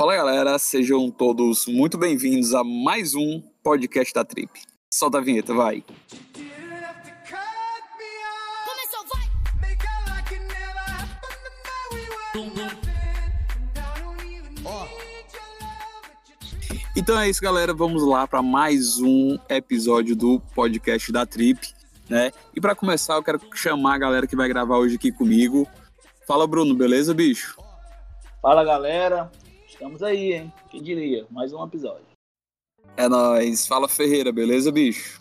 Fala galera, sejam todos muito bem-vindos a mais um podcast da Trip. Solta a vinheta, vai. Começou, vai! Então é isso, galera. Vamos lá para mais um episódio do podcast da Trip, né? E para começar, eu quero chamar a galera que vai gravar hoje aqui comigo. Fala, Bruno, beleza, bicho? Fala galera, estamos aí, hein? Quem diria? Mais um episódio. É nóis. Fala, Ferreira, beleza, bicho?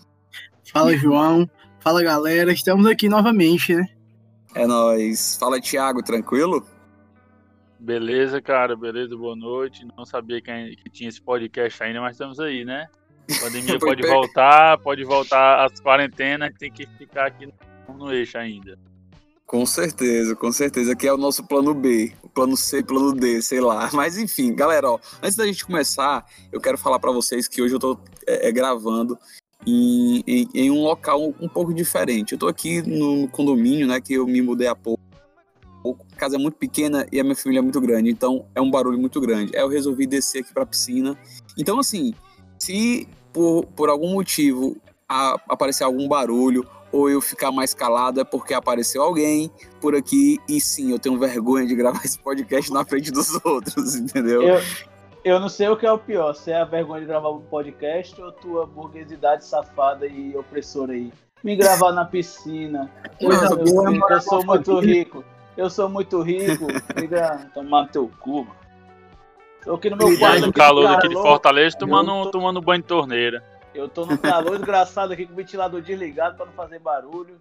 Fala, João. Fala, galera. Estamos aqui novamente, né? É nóis. Fala, Thiago, tranquilo? Beleza, cara, beleza, boa noite. Não sabia que, tinha esse podcast ainda, mas estamos aí, né? A pandemia pode per- voltar, pode voltar às quarentenas, tem que ficar aqui no, no eixo ainda. Com certeza, com certeza. Aqui é o nosso plano B, o plano C, plano D, sei lá. Mas enfim, galera, ó, antes da gente começar, eu quero falar pra vocês que hoje eu tô é, é, gravando em, em, em um local um pouco diferente. Eu tô aqui no condomínio, né, que eu me mudei há pouco. A casa é muito pequena e a minha família é muito grande, então é um barulho muito grande. Aí eu resolvi descer aqui pra piscina. Então, assim, se por, por algum motivo a- aparecer algum barulho ou eu ficar mais calado, é porque apareceu alguém por aqui e sim, eu tenho vergonha de gravar esse podcast na frente dos outros, entendeu? Eu, eu não sei o que é o pior, se é a vergonha de gravar um podcast ou tua burguesidade safada e opressora aí. Me gravar na piscina. Coisa boa, filho, morar eu sou muito rico. Eu sou muito rico. Liga, tomar no teu cu, mano. Tô aqui no meu quarto. Aqui, calor daqui de. Fortaleza tomando, Eu tô- tomando banho de torneira. Eu tô no calor desgraçado aqui com o ventilador desligado pra não fazer barulho.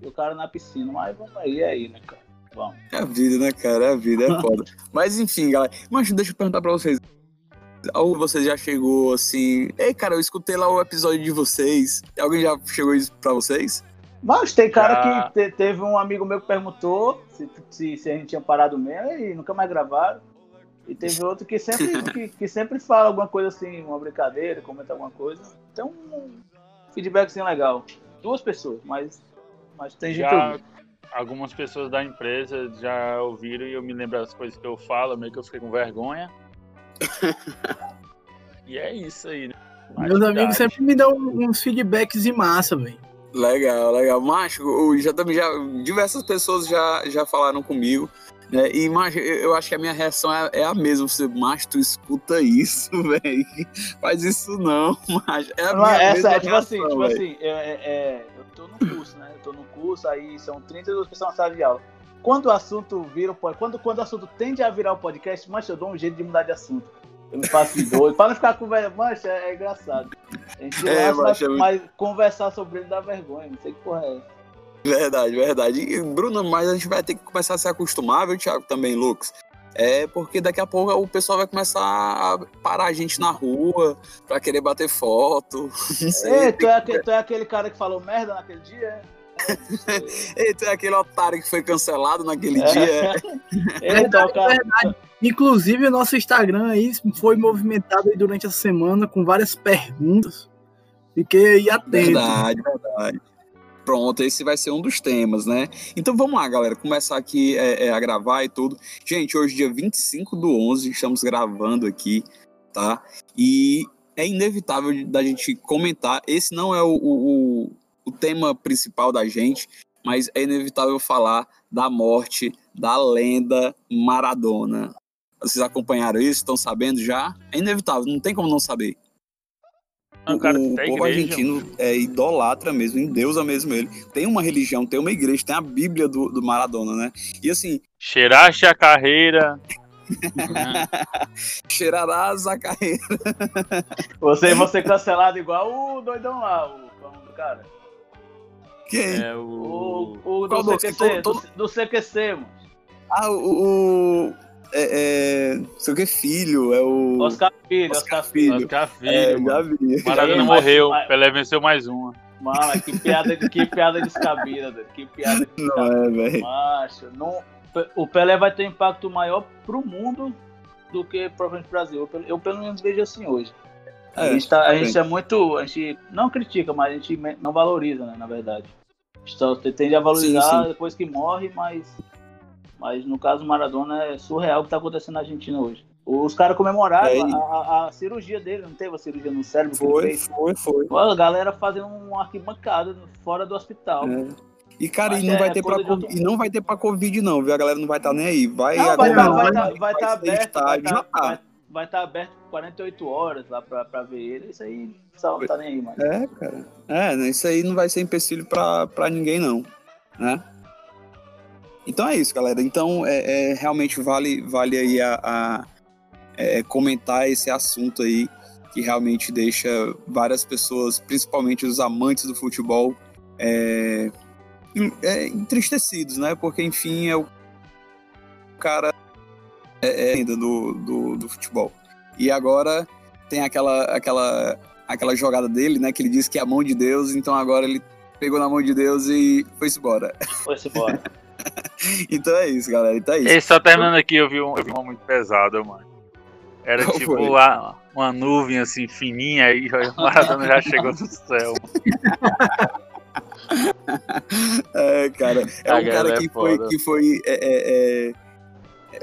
E o cara na piscina. Mas vamos aí, é aí, né, cara? Vamos. É a vida, né, cara? É a vida, é foda. Mas enfim, galera. Mas deixa eu perguntar pra vocês. De vocês já chegou assim. Ei, cara, eu escutei lá o episódio de vocês. Alguém já chegou isso pra vocês? Mas tem cara Já. que te- teve um amigo meu que perguntou se, se, se a gente tinha parado mesmo e nunca mais gravaram. E teve outro que sempre, que, que sempre fala alguma coisa assim, uma brincadeira, comenta alguma coisa. Então, um feedbackzinho legal. Duas pessoas, mas, mas tem gente Já ouvindo. algumas pessoas da empresa já ouviram e eu me lembro das coisas que eu falo, meio que eu fiquei com vergonha. e é isso aí, né? Meus amigos sempre me dão uns feedbacks em massa, velho. Legal, legal. Macho, já já diversas pessoas já, já falaram comigo, né? E eu, eu acho que a minha reação é, é a mesma. Você, macho, tu escuta isso, velho. Faz isso não, macho. É a Não, minha essa, mesma é tipo assim, reação, tipo assim, é, é- é, eu tô no curso, né? Eu tô no curso, aí são 32 pessoas na sala de aula. Quando o assunto vira quando, quando o assunto tende a virar o podcast, mancha, eu dou um jeito de mudar de assunto. Eu me faço doido. Pra não ficar com vergonha, mancha, é, é engraçado. A gente É, mancha, é mas conversar sobre ele dá vergonha. Não sei que porra é essa. Verdade, verdade. E, Bruno, mas a gente vai ter que começar a se acostumar, viu, Thiago, também, Lucas? É porque daqui a pouco o pessoal vai começar a parar a gente na rua pra querer bater foto. Não sei. Ei, tu é, aquele, tu é aquele cara que falou merda naquele dia? é? Ei, tu é aquele otário que foi cancelado naquele É. dia. Ei, tu é o cara. Inclusive, o nosso Instagram aí foi movimentado aí durante essa semana com várias perguntas. Fiquei aí atento. Verdade, verdade. Pronto, esse vai ser um dos temas, né? Então vamos lá, galera, começar aqui é, é, a gravar e tudo. Gente, hoje, dia 25 do 11, estamos gravando aqui, tá? E é inevitável da gente comentar. Esse não é o, o, o- tema principal da gente, mas é inevitável falar da morte da lenda Maradona. Vocês acompanharam isso? Estão sabendo já? É inevitável, não tem como não saber. Cara, o da povo igreja, argentino é idolatra mesmo, endeusa mesmo ele. Tem uma religião, tem uma igreja, tem a Bíblia do, do Maradona, né? E assim, Cheiraste a carreira. cheirarás a carreira. Você ser cancelado igual o doidão lá, o como do cara. Quem? É O, o. o do? CQC, Todo- do, do CQC, mano. Ah, o. o é, é, não sei o que, filho, é o. Oscar Filho, Oscar Oscar Filho. Oscar Filho, É, já vi. Maradona morreu, mas- Pelé venceu mais uma. Mano, que piada, que piada descabida. Que piada descabida. Não é, velho. Macho, não, o Pelé vai ter um impacto maior pro mundo do que provavelmente pro Brasil. Eu, pelo- eu pelo menos vejo assim hoje. a, É, gente tá- a gente é muito. A gente não critica, mas a gente não valoriza, né, na verdade. Só tende a valorizar Sim, sim. depois que morre, mas. Mas no caso do Maradona é surreal o que tá acontecendo na Argentina hoje. Os caras comemoraram É, a, a- a cirurgia dele, não teve a cirurgia no cérebro que ele Foi, fez? foi, foi. A galera fazendo uma arquibancada fora do hospital. É. E, cara, Mas e não, é vai ter pra, outro- e não vai ter pra Covid, não, viu? A galera não vai estar nem aí. Vai Não, vai estar vai vai- tá, vai tá aberto, vai tá, já tá. vai, vai tá aberto 48 horas lá pra, pra ver ele. Isso aí não tá nem aí, mais. É, cara. É, né, isso aí não vai ser empecilho pra, pra ninguém, não. Né? Então é isso, galera. Então, é, é, realmente vale, vale aí a, a- é, comentar esse assunto aí, que realmente deixa várias pessoas, principalmente os amantes do futebol, é, é, entristecidos, né? Porque, enfim, é o cara é, é, ainda do, do, do futebol. E agora tem aquela, aquela, aquela jogada dele, né? Que ele disse que é a mão de Deus, então agora ele pegou na mão de Deus e foi-se embora. Foi-se embora. Então é isso, galera. Então é isso. E só terminando aqui, eu vi, um, eu vi uma muito pesada, mano. Era Qual tipo foi? a- uma nuvem assim fininha aí, o Maradona já chegou do céu. É, cara. É A um cara que é foi. Que foi é, é, é,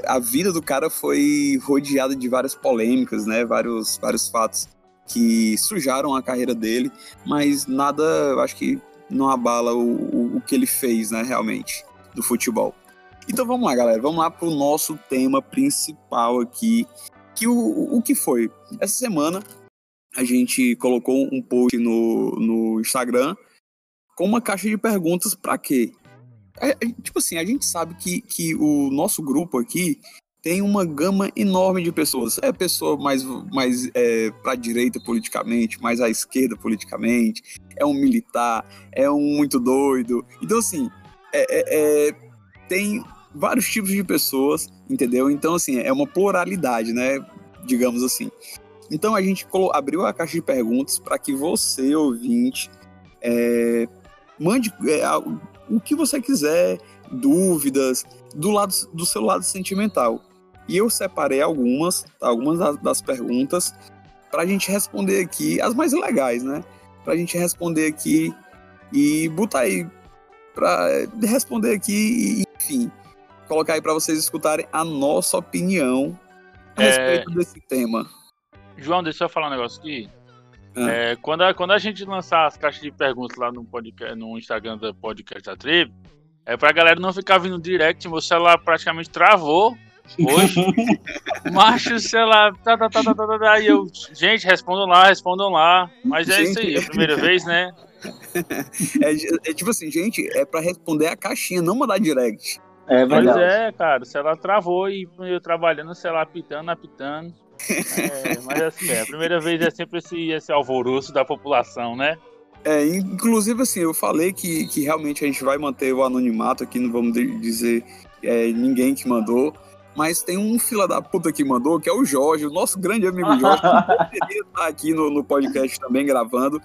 a vida do cara foi rodeada de várias polêmicas, né? Vários, vários fatos que sujaram a carreira dele, mas nada, eu acho que não abala o, o, o que ele fez, né, realmente, do futebol. Então vamos lá, galera. Vamos lá pro nosso tema principal aqui. Que o, o que foi? Essa semana a gente colocou um post no, no Instagram com uma caixa de perguntas para quê? É, é, tipo assim, a gente sabe que, que o nosso grupo aqui tem uma gama enorme de pessoas. É pessoa mais, mais é, para direita politicamente, mais à esquerda politicamente, é um militar, é um muito doido. Então, assim, é- é- é, tem vários tipos de pessoas, entendeu? Então, assim, é uma pluralidade, né? Digamos assim. Então, a gente abriu a caixa de perguntas para que você, ouvinte, é, mande é, o que você quiser, dúvidas, do lado do seu lado sentimental. E eu separei algumas, algumas das, das perguntas para a gente responder aqui, as mais legais, né? Para a gente responder aqui e botar aí para responder aqui e, enfim, colocar aí para vocês escutarem a nossa opinião a É. respeito desse tema. João, deixa eu falar um negócio aqui. Ah. É, quando, a, quando a gente lançar as caixas de perguntas lá no, podcast, no Instagram do podcast da Tribo, é pra galera não ficar vindo direct, meu celular praticamente travou hoje. Macho, o celular. Tá, tá, tá, tá, tá, tá, tá, e eu, gente, respondam lá, respondam lá. Mas é isso aí, é a primeira vez, né? É, é tipo assim, gente, é para responder a caixinha, não mandar direct. É Pois verdade. é, cara, o celular travou e eu trabalhando, o celular apitando, apitando. É, mas assim, é, a primeira vez é sempre esse, esse alvoroço da população, né? É, inclusive, assim, eu falei que, que realmente a gente vai manter o anonimato aqui, não vamos dizer é, ninguém que mandou. Mas tem um fila da puta que mandou, que é o Jorge, o nosso grande amigo Jorge, que poderia estar aqui no, no podcast também gravando.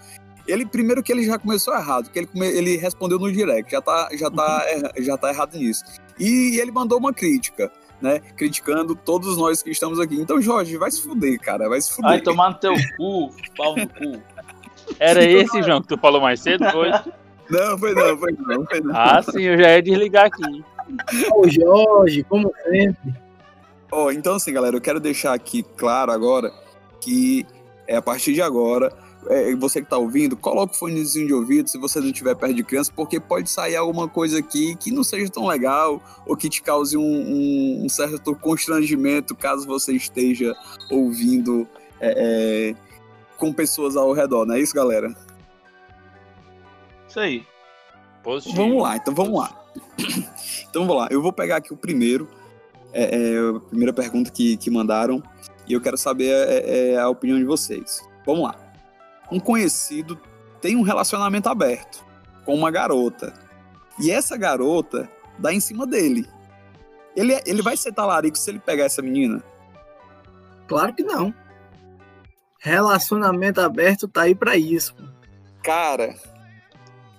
Ele, primeiro que ele já começou errado, que ele, come- ele respondeu no direct, já tá, já, tá, erra- já tá errado nisso. E ele mandou uma crítica, né? Criticando todos nós que estamos aqui. Então, Jorge, vai se fuder, cara, vai se fuder. Vai tomar no teu cu, pau no cu. Era esse, João, que tu falou mais cedo, foi? Não, foi não, foi não, foi não. Ah, sim, eu já ia desligar aqui. O Jorge, como sempre. Ó, então assim, galera, eu quero deixar aqui claro agora que é a partir de agora, é, você que tá ouvindo, coloca o fonezinho de ouvido se você não tiver perto de criança, porque pode sair alguma coisa aqui que não seja tão legal ou que te cause um, um- um certo constrangimento caso você esteja ouvindo é, é, com pessoas ao redor, não é isso, galera? Isso aí. Positivo. Vamos lá, então vamos lá. Então vamos lá, eu vou pegar aqui o primeiro, é, é, a primeira pergunta que, que mandaram, e eu quero saber a opinião de vocês. Vamos lá. Um conhecido tem um relacionamento aberto com uma garota, e essa garota dá em cima dele. Ele, é- ele vai ser talarico se ele pegar essa menina? Claro que não. Relacionamento aberto tá aí pra isso. Cara,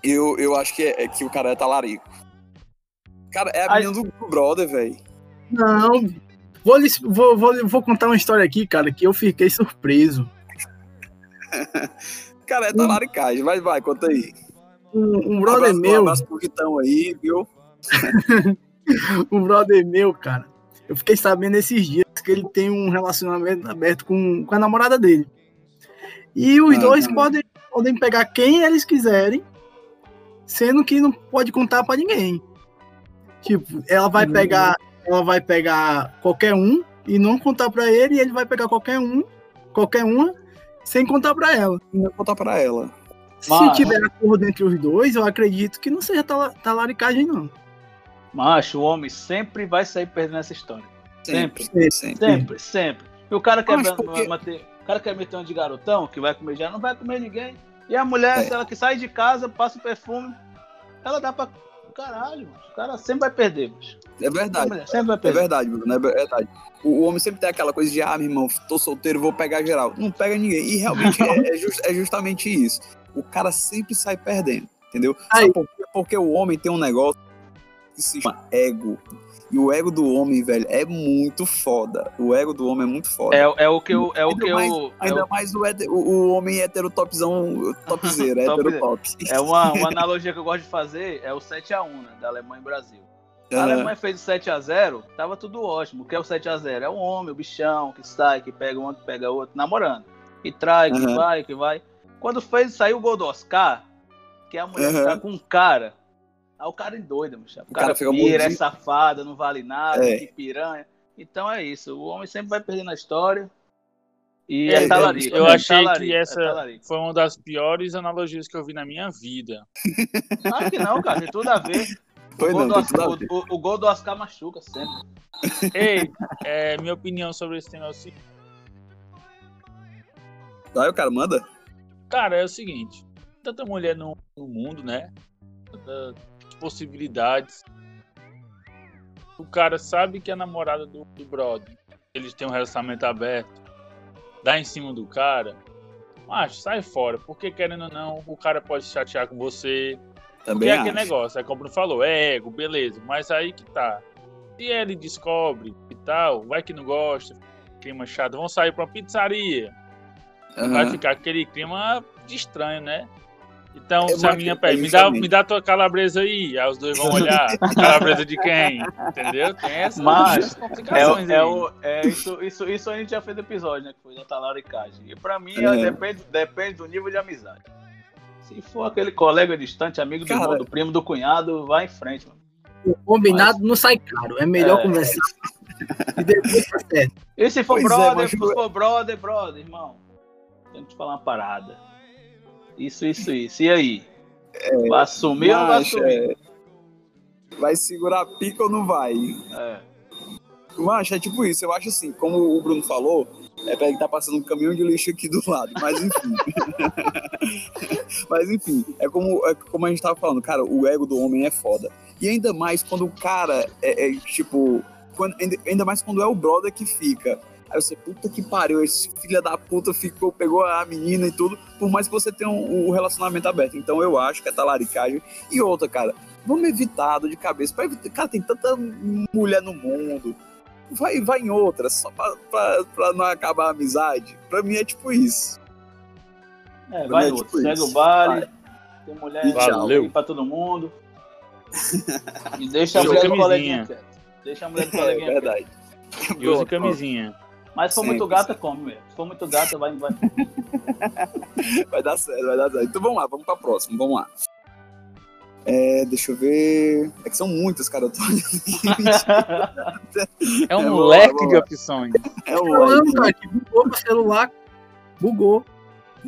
eu, eu acho que, é, é que o cara é talarico. Cara, é a menina do brother, velho. Não. Vou, vou, vou, vou contar uma história aqui, cara, que eu fiquei surpreso. Cara, é talaricagem. Vai, vai, conta aí. Um, um brother abraço, Um meu, abraço pro Vitão aí, viu? um brother meu, cara. Eu fiquei sabendo esses dias que ele tem um relacionamento aberto com, com a namorada dele. E os dois podem, podem pegar quem eles quiserem, sendo que não pode contar para ninguém. Tipo, ela vai uhum. pegar, ela vai pegar qualquer um e não contar para ele, e ele vai pegar qualquer um, qualquer uma, sem contar para ela. Não contar para ela. Se Mas... tiver acordo entre os dois, eu acredito que não seja talaricagem, não. Macho, o homem sempre vai sair perdendo essa história. Sempre. Sempre, sempre. Sempre, sempre. E o cara quer, porque... manter, o cara quer meter um de garotão, que vai comer já, não vai comer ninguém. E a mulher, é. se ela que sai de casa, passa o perfume, ela dá pra. Caralho, mano. o cara sempre vai perder, bicho. É verdade. Sempre vai perder. É verdade, Bruno, é verdade. O, o, homem sempre tem aquela coisa de, ah, meu irmão, tô solteiro, vou pegar geral. Não pega ninguém. E realmente é, é, just, é, justamente isso. O cara sempre sai perdendo, entendeu? Por porque o homem tem um negócio que se chama ego. E o ego do homem, velho, é muito foda. O ego do homem é muito foda. É, é o que eu. É o que mais, eu ainda é mais o, o, o, homem hétero topzão, topzera, hétero top. É uma, uma analogia que eu gosto de fazer, é o 7x1, né, da Alemanha e Brasil. A Alemanha fez o 7x0, tava tudo ótimo. O que é o 7x0? É o homem, o bichão, que sai, que pega um, que pega outro, namorando. Que trai, que uhum. vai, que vai. Quando fez, saiu o gol do Oscar, que é a mulher uhum. tá com um cara Aí o cara endoida, bicho. O, o cara, cara fica pira, é safada, não vale nada, é. que piranha. Então é isso. O homem sempre vai perdendo a história. E é, é talarico. Eu é achei talarico, que essa é foi uma das piores analogias que eu vi na minha vida. Claro que não, cara. Tem tudo a ver. Foi o, gol não, Oscar, o, o, o, gol do Oscar machuca sempre. Ei, é, minha opinião sobre esse tema é o seguinte. Vai, o cara manda. Cara, é o seguinte. Tanta mulher no, no mundo, né? Tanta possibilidades. O cara sabe que a namorada do, do brother, eles têm um relacionamento aberto, dá em cima do cara, mas sai fora, porque querendo ou não, o cara pode chatear com você. Também porque é aquele negócio, é como o Bruno falou, é ego, beleza, mas aí que tá. Se ele descobre e tal, vai que não gosta, clima chato, vão sair pra uma pizzaria. Uhum. Vai ficar aquele clima de estranho, né? Então, é se a minha pede, me dá, me dá tua calabresa aí, aí os dois vão olhar, calabresa de quem? Entendeu? Tem essa Mas, é, é, o, é isso, isso, isso a gente já fez episódio, né? Que foi da talaricagem. E pra mim, é. depende, depende do nível de amizade. Se for aquele colega distante, amigo do irmão, do primo, do cunhado, vai em frente, mano. O combinado mas... não sai caro, é melhor é, conversar. e depois tá certo. E se for pois é, brother, é, se for brother, brother, irmão, tenho que te falar uma parada isso, isso, isso. E aí? É, vai assumir ou não vai assumir? É... Vai segurar a pica ou não vai? É. Macho, é tipo isso. Eu acho assim, como o Bruno falou, é pra ele estar tá passando um caminhão de lixo aqui do lado. Mas enfim. mas enfim, é como, é como a gente tava falando, cara, o ego do homem é foda. E ainda mais quando o cara é, é tipo. Quando, ainda mais quando é o brother que fica Aí você, puta que pariu, esse filho da puta ficou, pegou a menina e tudo, por mais que você tenha um, um relacionamento aberto. Então eu acho que é talaricagem. E outra, cara, vamos evitar de cabeça. Pra evitar, cara, tem tanta mulher no mundo. Vai, vai em outra, só pra, pra, pra não acabar a amizade. Pra mim é tipo isso. É, vai é tipo segue o baile, tem mulher Valeu. pra todo mundo. E deixa a mulher do coleguinha Deixa a mulher do coleguinha. É verdade. E use camisinha. Mas se for muito gata, come mesmo. Se for muito gata, vai, vai. vai dar certo, vai dar certo. Então vamos lá, vamos pra próxima, vamos lá. É, deixa eu ver. É que são muitas, cara. Eu tô é um é, leque de opções. É um leque. cara, que bugou o celular. Bugou.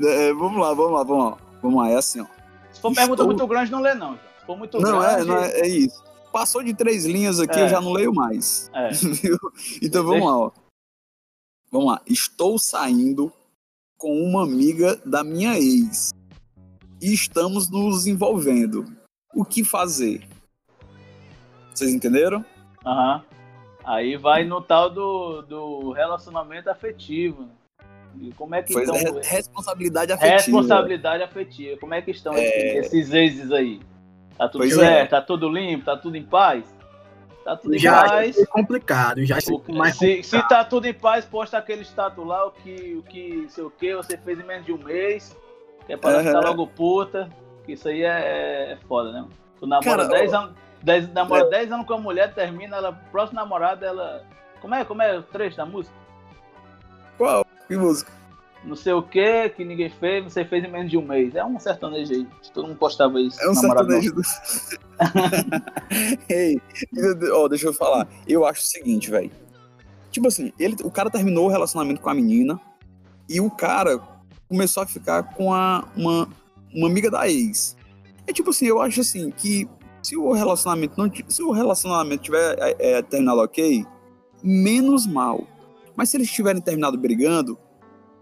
É, vamos lá, vamos lá, vamos lá. Vamos lá, é assim, ó. Se for Estou... pergunta muito grande, não lê, não. Se for muito não, grande. É, não é, é isso. Passou de três linhas aqui, é. eu já não leio mais. É. então vamos lá, ó. Vamos lá. Estou saindo com uma amiga da minha ex. E estamos nos envolvendo. O que fazer? Vocês entenderam? Aham. Uhum. Aí vai no tal do, do relacionamento afetivo. E como é que pois estão... É, responsabilidade afetiva. Responsabilidade afetiva. Como é que estão é... esses exes aí? Tá tudo pois é. certo? É. Tá tudo limpo? Tá tudo em paz? Tá tudo em já paz. É complicado, já o, mais se, complicado. se tá tudo em paz, posta aquele status lá, o que, o que, sei o que, você fez em menos de um mês, que é para uhum. ficar logo puta, que isso aí é, é foda, né? Tu namora 10 anos, 10, namora 10 anos com a mulher, termina, ela, próximo namorado, ela Como é, como é o trecho da música? Qual? Que música? Não sei o que, que ninguém fez, você fez em menos de um mês. É um sertanejo aí. Todo mundo postava isso. É um sertanejo. Do... Ei, ó, deixa eu falar. Eu acho o seguinte, velho. Tipo assim, ele, o cara terminou o relacionamento com a menina e o cara começou a ficar com a, uma, uma amiga da ex. É tipo assim, eu acho assim que se o relacionamento não se o relacionamento tiver é, é, terminado ok, menos mal. Mas se eles tiverem terminado brigando,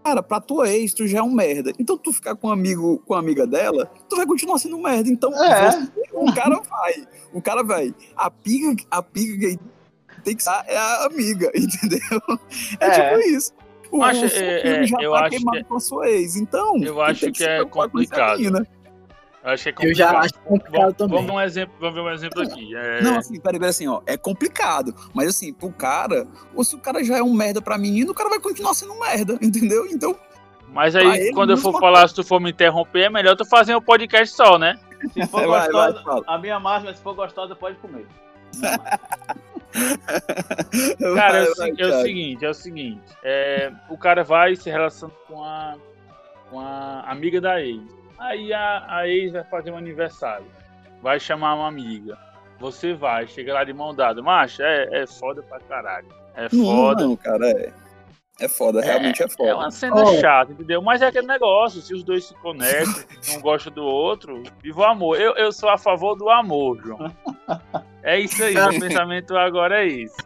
cara, pra tua ex tu já é um merda. Então tu ficar com um amigo, com a amiga dela, tu vai continuar sendo um merda. Então É. você- o cara vai, o cara vai. A piga, a piga que tem que ser é a amiga, entendeu? É, É. tipo isso. O, Mas, o é, é, filho já eu tá acho queimado que- com a sua ex, então. Eu acho tem que se é complicado. Eu achei Eu já acho complicado Vamos, também. vamos, um exemplo, vamos ver um exemplo aqui. É, Não, assim, peraí, peraí, assim, ó, é complicado, mas assim, pro cara, ou se o cara já é um merda pra menina, o cara vai continuar sendo um merda, entendeu? Então, mas aí, ele, quando eu for mesma falar, se tu for me interromper, é melhor tu fazer um podcast só, né? Se for vai, vai, gostosa, fala. a minha máxima, se for gostosa, pode comer. Cara, é, o Vai, vai, é o seguinte, é o seguinte. é, o cara vai se relaciona com a, com a amiga da ex. Aí a, a ex vai fazer um aniversário. Vai chamar uma amiga. Você vai, chega lá de mão dada. Macho, é, é foda pra caralho. É Não, foda. não, cara, é. É foda, realmente é foda. É uma cena Ó. chata, entendeu? Mas é aquele negócio, se os dois se conectam, um gosta do outro, viva o amor. Eu, eu sou a favor do amor, João. É isso aí, meu pensamento agora é isso.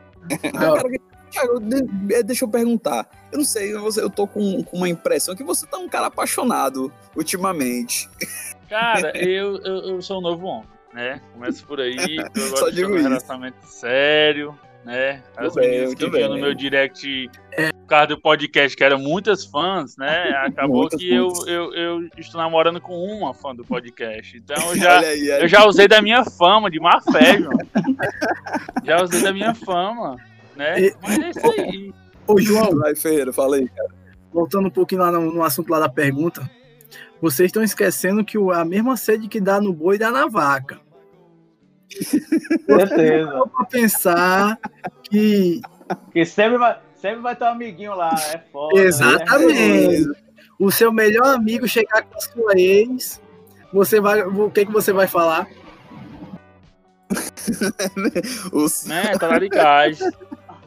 Cara, Thiago, de- é, deixa eu perguntar. Eu não sei, eu, eu tô com, com uma impressão que você tá um cara apaixonado ultimamente. Cara, eu, eu, eu sou um novo homem, né? Começo por aí, eu gosto de um relacionamento sério, né? As bem, meninas que muito vinham no meu direct por causa do podcast, que eram muitas fãs, né? Acabou Muitas, que eu, eu, eu estou namorando com uma fã do podcast. Então eu já, aí. Eu já usei da minha fama, de má fé, João. já usei da minha fama, né? E- Mas é isso aí. Ô, João, Vai, Ferreira, fala aí, cara. voltando um pouquinho lá no, no assunto lá da pergunta, vocês estão esquecendo que a mesma sede que dá no boi dá na vaca. Certeza. Só pra pensar que Porque sempre vai, sempre vai ter um amiguinho lá, é foda. Exatamente. né? o seu melhor amigo chegar com a sua ex, você vai, o que que você vai falar? Os- Né?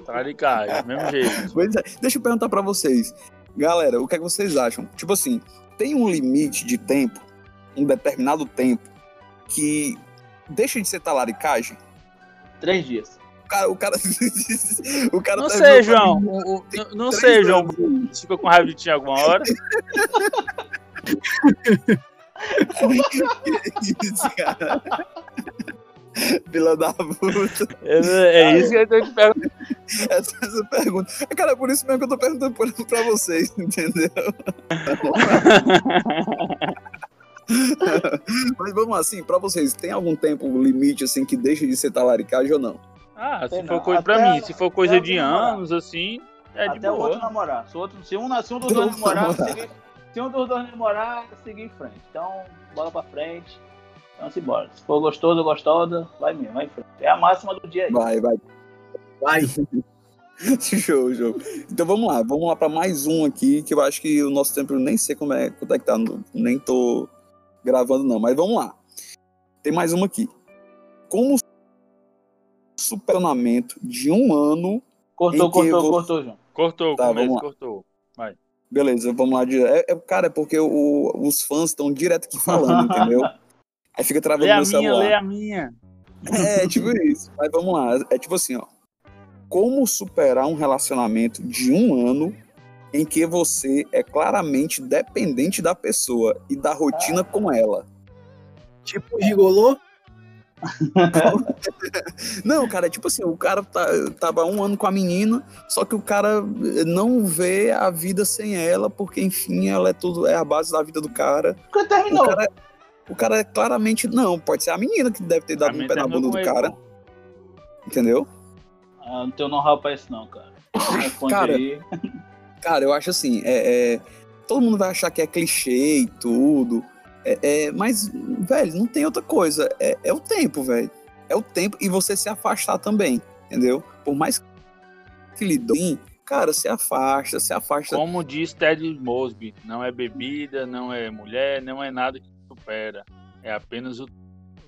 Talaricagem. Talaricagem, mesmo jeito. Pois é, Deixa eu perguntar pra vocês. Galera, o que, é que vocês acham? Tipo assim, tem um limite de tempo, um determinado tempo, que deixa de ser talaricagem? Três dias. O cara. O cara, o cara Não tá sei, João. O- não- Não sei, João. ficou com raiva de ti alguma hora? Isso, cara. Fila da puta. É, é isso que eu tô te perguntando. Essa, essa pergunta. É, Cara, é por isso mesmo que eu tô perguntando por- pra vocês, entendeu? Mas vamos lá, assim, pra vocês, tem algum tempo limite, assim, que deixa de ser talaricagem ou não? Ah, se Sei for não. coisa pra Até- mim, se for coisa até de alguém namorar. anos, assim, é de Até o outro boa. namorar. Se, o outro, se, um, se um dos dois namorar, namorar. seguir, se um dos dois namorar, seguir em frente. Então, bola pra frente. Então, se bora. Se for gostoso ou gostosa, vai mesmo, vai em frente. É a máxima do dia aí. Vai, vai. Vai. Show, show. Então vamos lá, vamos lá pra mais um aqui, que eu acho que o nosso tempo eu nem sei como é, quanto é que tá, nem tô gravando não, mas vamos lá. Tem mais uma aqui. Como superamento de um ano, Cortou, cortou, vou- cortou, João. Cortou, Tá, começo, vamos lá. cortou. beleza, vamos lá. É, é- cara, é porque o- os fãs estão direto aqui falando, entendeu? Aí fica travando Lê a meu minha, celular. lê a minha. É, tipo isso. Mas vamos lá. É tipo assim, ó. Como superar um relacionamento de um ano em que você é claramente dependente da pessoa e da rotina com ela? Tipo gigolô? Não, cara, é tipo assim, o cara tá, tava um ano com a menina, só que o cara não vê a vida sem ela, porque, enfim, ela é tudo, é a base da vida do cara. Porque O terminou. cara, o cara é claramente. Não, pode ser a menina que deve ter dado um pé na terminou bunda do cara, entendeu? Ah, não tenho know-how pra isso, não, cara. Cara, aí. Cara, eu acho assim, é, é, todo mundo vai achar que é clichê e tudo, é, é, mas, velho, não tem outra coisa. É, é o tempo, velho. É o tempo e você se afastar também, entendeu? Por mais que lhe dão, cara, se afasta, se afasta. Como diz Ted Mosby, não é bebida, não é mulher, não é nada que supera. É apenas o.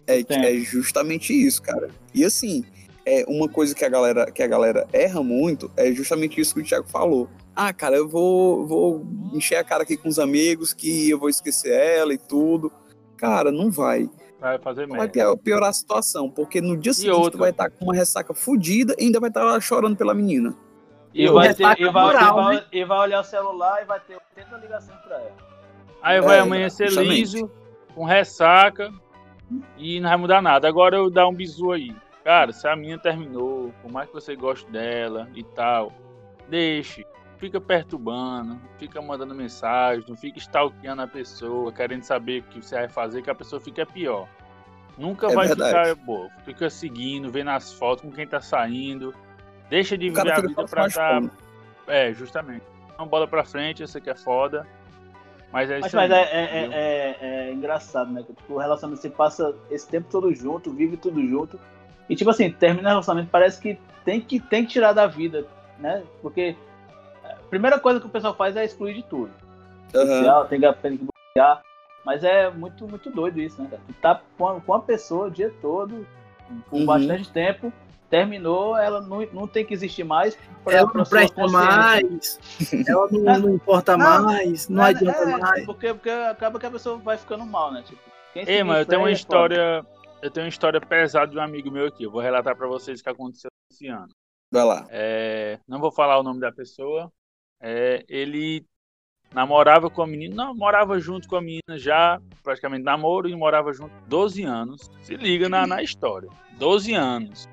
É, é justamente isso, cara. E assim, é uma coisa que a galera que a galera erra muito é justamente isso que o Thiago falou. Ah, cara, eu vou vou encher a cara aqui com os amigos que eu vou esquecer ela e tudo. Cara, não vai. Vai fazer Vai piorar a situação, porque no dia seguinte outra? tu vai estar tá com uma ressaca fodida e ainda vai estar tá chorando pela menina. E vai, ter, e, vai, moral, e, vai, né? e vai olhar o celular e vai ter 80 ligações pra ela. Aí vai é, amanhecer justamente. liso, com ressaca, e não vai mudar nada. Agora eu dar um bisu aí. Cara, se a minha terminou, por mais que você goste dela e tal, deixe. Fica perturbando, fica mandando mensagem, não fica stalkeando a pessoa, querendo saber o que você vai fazer, que a pessoa fica pior. Nunca é vai verdade. ficar boa. Fica seguindo, vendo as fotos com quem tá saindo. Deixa de viver a vida pra estar. Tá... É, justamente. Não bola pra frente, sei que é foda. Mas é isso mas, aí, é, é, é, é, engraçado, né? Tipo, o relacionamento você passa esse tempo todo junto, vive tudo junto. E tipo assim, termina o relacionamento, parece que tem que, tem que tirar da vida, né? Porque a primeira coisa que o pessoal faz é excluir de tudo. Uhum. Social, tem que, tem que bloquear. Mas é muito, muito doido isso, né, cara? Tu tá com a, com a pessoa o dia todo, por uhum. bastante tempo, terminou, ela não, não tem que existir mais. Pra, ela não presta mais, ela não, é, não importa não, mais, não, não é, adianta é, mais. Porque, porque acaba que a pessoa vai ficando mal, né? Tipo, Ei, mas eu tenho uma história eu tenho uma história pesada de um amigo meu aqui. Eu vou relatar para vocês o que aconteceu esse ano. Vai lá. É, não vou falar o nome da pessoa. É, ele namorava com a menina, não, morava junto com a menina já, praticamente namoro, e morava junto 12 anos. Se liga na, na história. 12 anos.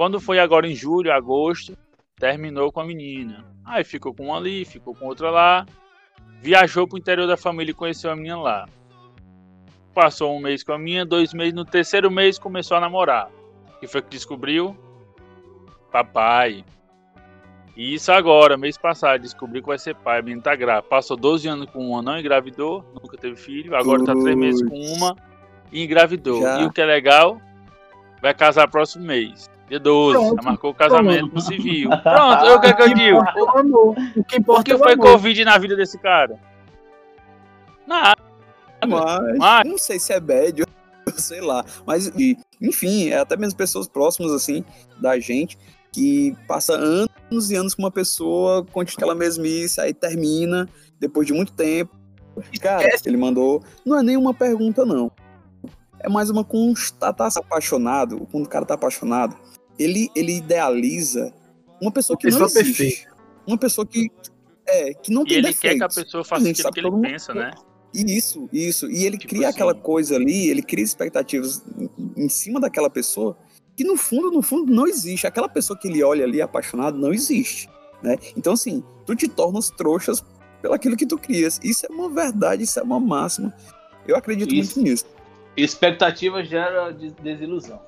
Quando foi agora em julho, agosto, terminou com a menina. Aí ficou com uma ali, ficou com outra lá. Viajou pro interior da família e conheceu a menina lá. Passou um mês com a minha, dois meses. No terceiro mês começou a namorar. E foi que descobriu? Papai. E isso agora, mês passado, descobriu que vai ser pai. A menina tá grávida. Passou 12 anos com uma, não engravidou, nunca teve filho. Agora tá três meses com uma e engravidou. Já. E o que é legal, vai casar próximo mês. Dia 12, Pronto, já marcou o casamento no civil. Pronto, eu que, que eu digo. O que importa o que foi Covid na vida desse cara? Nada. Mas, Mas, não sei se é bad, sei lá. Mas, enfim, é até mesmo pessoas próximas, assim, da gente, que passa anos e anos com uma pessoa, continua aquela mesmice, aí termina, depois de muito tempo. Cara, ele mandou. Não é nenhuma pergunta, não. É mais uma constatação. Apaixonado, quando o cara tá apaixonado, ele, ele idealiza uma pessoa que pessoa não existe. Perfeita. Uma pessoa que. É, que não e tem ele defeitos. quer que a pessoa faça aquilo que ele pensa, né? Isso, isso. E ele tipo cria assim. aquela coisa ali, ele cria expectativas em cima daquela pessoa que no fundo, no fundo, não existe. Aquela pessoa que ele olha ali apaixonado não existe. Né? Então, assim, tu te tornas trouxas pelaquilo que tu crias. Isso é uma verdade, isso é uma máxima. Eu acredito isso. muito nisso. Expectativa gera desilusão.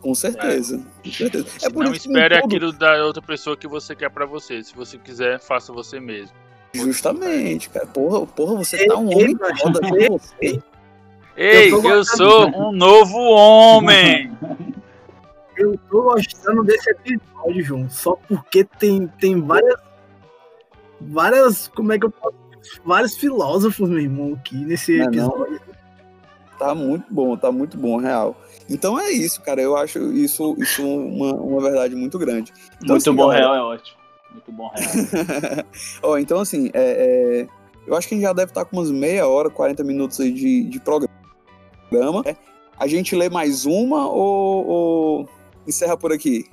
Com certeza. É. Com certeza. É não espere todo... aquilo da outra pessoa que você quer para você. Se você quiser, faça você mesmo. Justamente, cara. Porra, porra você tá um homem foda você. Ei, eu, eu sou um novo homem. Eu tô gostando desse episódio, João, só porque tem, tem várias. Várias. Como é que eu posso. Vários filósofos, meu irmão, aqui nesse não, episódio. Não. Tá muito bom, tá muito bom, real. Então é isso, cara. Eu acho isso, isso uma, uma verdade muito grande. Então, muito assim, bom, galera, real é ótimo. Muito bom, oh, então, assim, é, é, eu acho que a gente já deve estar com umas meia hora, 40 minutos aí de, de programa. É, a gente lê mais uma ou, ou encerra por aqui?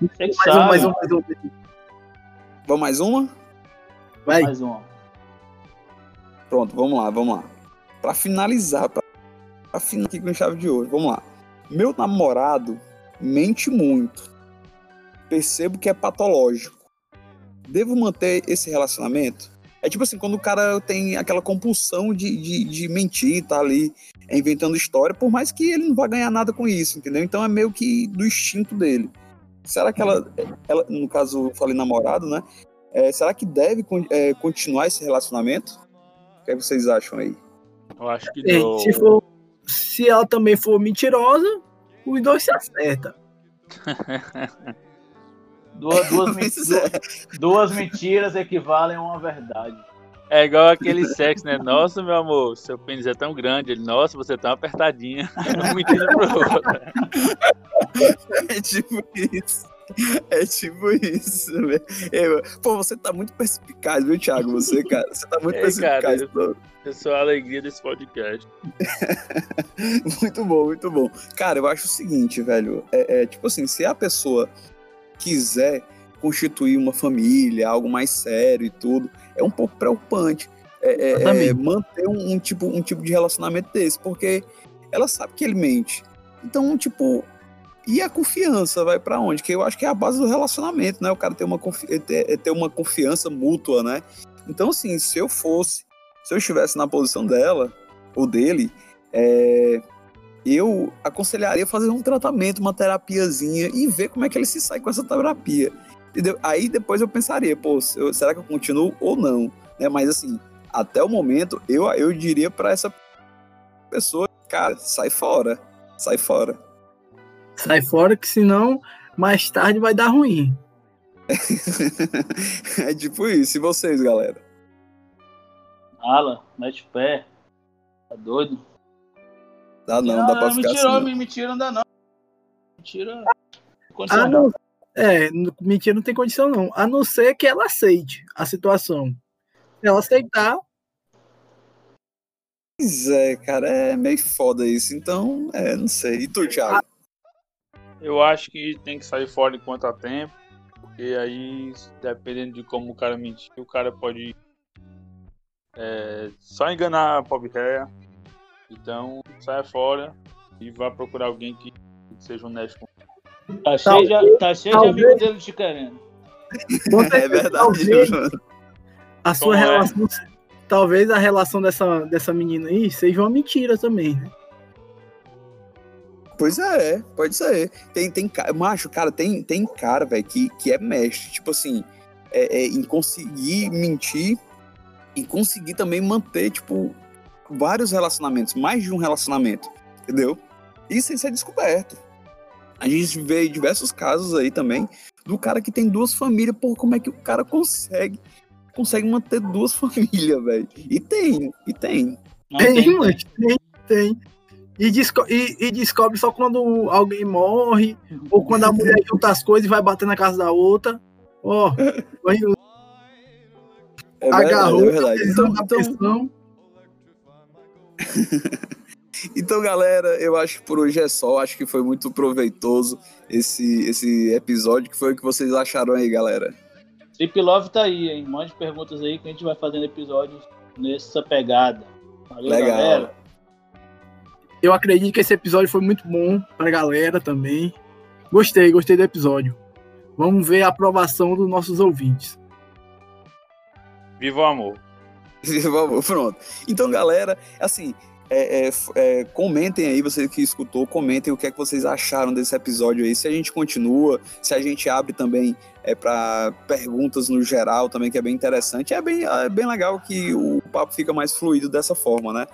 Mais um, mais um, mais um. Vamos mais uma? Vai. Mais uma. Pronto, vamos lá, vamos lá. Para finalizar, para finalizar aqui com chave de ouro, vamos lá. Meu namorado mente muito. Percebo que é patológico devo manter esse relacionamento? É tipo assim, quando o cara tem aquela compulsão de, de, de mentir, tá ali inventando história, por mais que ele não vá ganhar nada com isso, entendeu? Então é meio que do instinto dele. Será que ela, ela no caso, eu falei namorado, né? É, será que deve é, continuar esse relacionamento? O que, é que vocês acham aí? Eu acho que é, se, for, se ela também for mentirosa, os dois se acertam. Duas, duas, Pois é. duas mentiras equivalem a uma verdade. É igual aquele sexo, né? Nossa, meu amor, seu pênis é tão grande. Ele, nossa, você tá apertadinha. Mentira pro outro. É tipo isso. É tipo isso, velho. Eu- Pô, você tá muito perspicaz, viu, Thiago? Você, cara, você tá muito Ei, perspicaz. cara, pô. Eu sou a alegria desse podcast. Muito bom, muito bom. Cara, eu acho o seguinte, velho. É, é, tipo assim, se a pessoa quiser constituir uma família, algo mais sério e tudo, é um pouco preocupante. É, é, é, manter um, um tipo, um tipo de relacionamento desse, porque ela sabe que ele mente. Então, tipo, e a confiança vai pra onde? Que eu acho que é a base do relacionamento, né? O cara ter uma, confi ter, ter uma confiança mútua, né? Então, assim, se eu fosse, se eu estivesse na posição dela ou dele, é, eu aconselharia fazer um tratamento, uma terapiazinha e ver como é que ele se sai com essa terapia. Entendeu? Aí depois eu pensaria, pô, eu- será que eu continuo ou não? Né? Mas assim, até o momento, eu, eu diria pra essa pessoa, cara, sai fora. Sai fora. Sai fora que senão mais tarde vai dar ruim. é tipo isso. E vocês, galera? Ala, mete o pé. Tá doido? Dá não, dá pra ficar mentira, assim. não. mentira não dá não. Mentira. Ah, Condição não. não, é, mentira não tem condição não. A não ser que ela aceite a situação. Se ela aceitar, Pois é, cara, é meio foda isso. Então, é, não sei. E tu, Thiago? Eu acho que tem que sair fora enquanto há tempo. Porque aí, dependendo de como o cara mentir, o cara pode é, só enganar a pobre réia. Então, saia fora e vá procurar alguém que seja honesto. com Tá cheio, de, tá cheio de talvez- amigo dele te querendo. É verdade, talvez a sua Como é? relação, talvez a relação dessa, dessa menina aí seja uma mentira também, né? Pois é, pode ser. Tem, tem macho, cara, tem, tem cara, velho, que, que é mestre, tipo assim, é, é, em conseguir mentir e conseguir também manter, tipo, vários relacionamentos, mais de um relacionamento, entendeu? E sem ser descoberto. A gente vê diversos casos aí também do cara que tem duas famílias, pô, como é que o cara consegue consegue manter duas famílias, velho? E tem, e tem. Não Tem, tem, mas tem, tem. E, desco- e- e descobre só quando alguém morre, ou quando a mulher junta as coisas e vai bater na casa da outra. Ó, vai- É agarrou, verdade, é verdade. Então, então. Então, galera, eu acho que por hoje é só. Acho que foi muito proveitoso esse, esse episódio. que foi o que vocês acharam aí, galera? Trip Love tá aí, hein? Mande perguntas aí que a gente vai fazendo episódios nessa pegada. Valeu, Legal. galera. Eu acredito que esse episódio foi muito bom pra galera também. Gostei, gostei do episódio. Vamos ver a aprovação dos nossos ouvintes. Viva o amor! Vamos, Pronto. Então, galera, assim, é, é, é, comentem aí, você que escutou, comentem o que é que vocês acharam desse episódio aí. Se a gente continua, se a gente abre também é, para perguntas no geral também, que é bem interessante. É bem, é bem legal que o papo fica mais fluido dessa forma, né?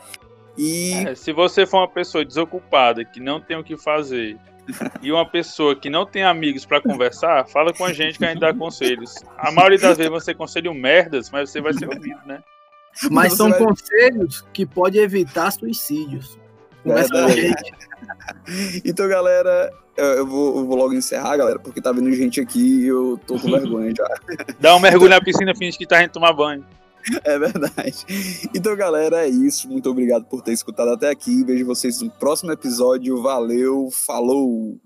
E É, se você for uma pessoa desocupada, que não tem o que fazer, e uma pessoa que não tem amigos pra conversar, fala com a gente que a gente dá conselhos. A maioria das vezes você conselha merdas, mas você vai ser ouvido, né? Mas são vai- conselhos que podem evitar suicídios. Conversa com a gente. Então, galera, eu eu vou, eu vou logo encerrar, galera, porque tá vindo gente aqui e eu tô com vergonha já. Dá um mergulho na piscina, finge que tá indo tomar banho. É verdade. Então, galera, é isso. Muito obrigado por ter escutado até aqui. Vejo vocês no próximo episódio. Valeu, falou!